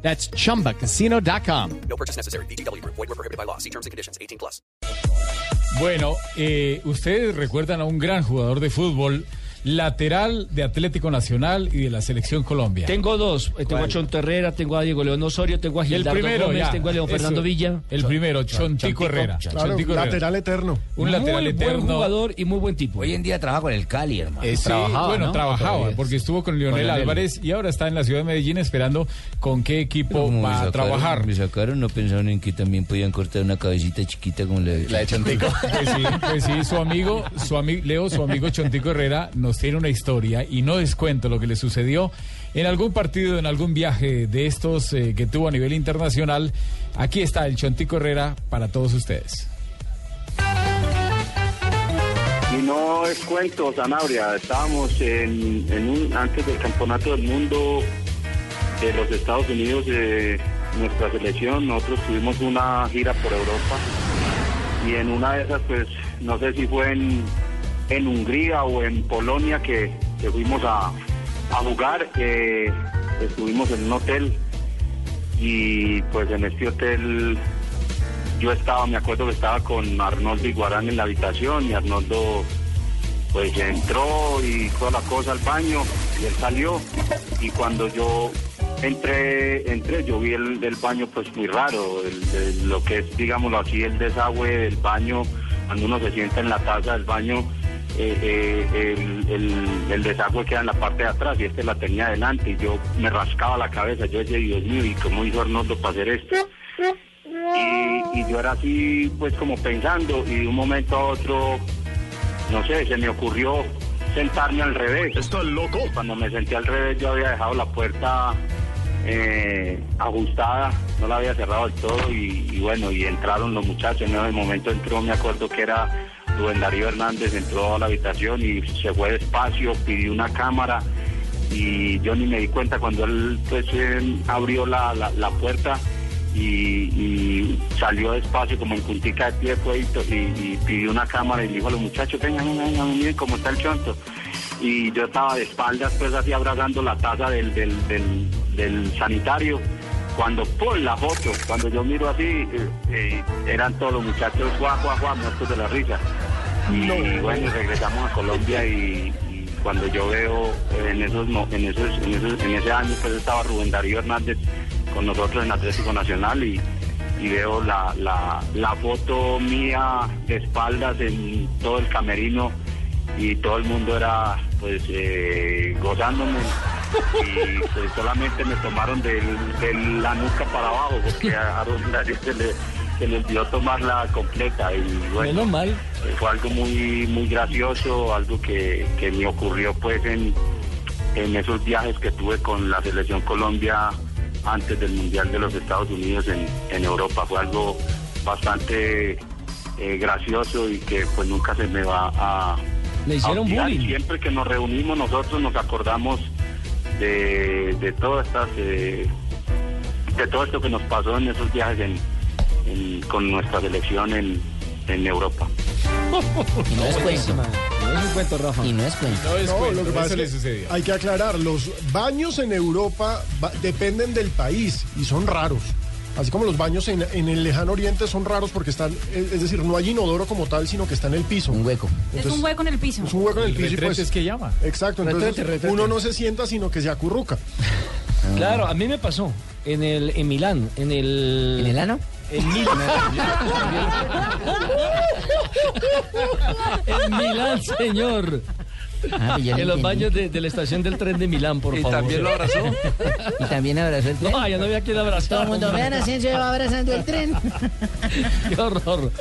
That's chumbacasino.com. No purchase necessary. BGW. Void were prohibited by law. See terms and conditions. 18 plus. Bueno, eh, ustedes recuerdan a un gran jugador de fútbol, lateral de Atlético Nacional y de la Selección Colombia. Tengo dos. Eh, Tengo a Chonto Herrera, tengo a Diego León Osorio, tengo a el Gildardo primero, Gómez, ya, tengo a León eso. Fernando Villa. El primero, Chontico Herrera. Claro, Chontico Herrera. lateral eterno. Un lateral muy eterno. buen jugador y muy buen tipo. Hoy en día trabaja con el Cali, hermano. Eh, sí, bueno, trabajaba porque estuvo con Lionel Lionel. Álvarez y ahora está en la ciudad de Medellín esperando con qué equipo va a trabajar. Me sacaron, no pensaron en que también podían cortar una cabecita chiquita como la, la de Chontico. Pues sí, pues sí, su amigo, su amigo, Leo, su amigo Chontico Herrera tiene una historia y no descuento lo que le sucedió en algún partido, en algún viaje de estos eh, que tuvo a nivel internacional. Aquí está el Chontico Herrera para todos ustedes. Y no es cuento, Sanabria. Estábamos en, en un, antes del Campeonato del Mundo de los Estados Unidos, de nuestra selección. Nosotros tuvimos una gira por Europa. Y en una de esas, pues, no sé si fue en, en Hungría o en Polonia que, fuimos a, a jugar. eh, estuvimos en un hotel. Y pues en este hotel yo estaba, me acuerdo que estaba con Arnoldo Iguarán en la habitación y Arnoldo pues entró y toda la cosa al baño y él salió y cuando yo entré, entré yo vi el, el baño pues muy raro, el- el- lo que es digámoslo así el desagüe del baño, cuando uno se sienta en la taza del baño eh, eh, el, el- el desagüe queda en la parte de atrás y este la tenía adelante. Y yo me rascaba la cabeza, yo decía Dios mío y cómo hizo Arnoldo para hacer esto y, y yo era así pues como pensando y de un momento a otro no sé se me ocurrió sentarme al revés. ¿Estás loco? cuando me senté al revés yo había dejado la puerta eh, ajustada no la había cerrado del todo y, y bueno y entraron los muchachos en ese momento entró me acuerdo que era Rubén Darío Hernández entró a la habitación y se fue despacio pidió una cámara y yo ni me di cuenta cuando él pues eh, abrió la, la, la puerta y, y salió despacio como en puntica de pie fue y, y- pidió una cámara y dijo a los muchachos vengan, vengan, miren cómo está el chonto y yo estaba de espaldas pues así abrazando la taza del, del, del, del sanitario cuando por la foto, cuando yo miro así, eh, eh, eran todos los muchachos guau, guau, guau, muertos de la risa. Y bueno, regresamos a Colombia y, cuando yo veo eh, en esos, en esos, en esos, en ese año pues estaba Rubén Darío Hernández con nosotros en Atlético Nacional y, y veo la, la, foto mía de espaldas en todo el camerino y todo el mundo era pues eh, gozándome. Y pues solamente me tomaron de la nuca para abajo porque a, a Darío se le olvidó tomarla completa y bueno Menos mal. eh, fue algo muy muy gracioso, algo que, que me ocurrió pues en, en esos viajes que tuve con la selección Colombia antes del Mundial de los Estados Unidos en, en Europa. Fue algo bastante eh, gracioso y que pues nunca se me va a... Le hicieron a. Y. Siempre que nos reunimos nosotros nos acordamos de, de todas estas... eh, de todo esto que nos pasó en esos viajes en- en- con nuestra selección en, en Europa. Y no es cuento. No es un cuento, Rafa. Y no es cuento. No es No, cuento, lo que pasa le es que sucedió. hay que aclarar, los baños en Europa dependen del país y son raros. Así como los baños en, en el lejano oriente son raros porque están, es es decir, no hay inodoro como tal, sino que está en el piso. Un hueco. Es un hueco en el piso. Es un hueco en el El piso y pues... es que llama. Exacto, entonces Retrete, retrete. uno no se sienta, sino que se acurruca. Claro, a mí me pasó en el en Milán, en el ¿En el ano? En Milán. en Milán, señor. Ah, pues En los entendí. baños de, de la estación del tren de Milán, por favor. ¿Y también lo abrazó? Y también abrazó el tren. No, ya no había quien abrazar. Todo el mundo, vean, Asensio va abrazando el tren. Qué horror.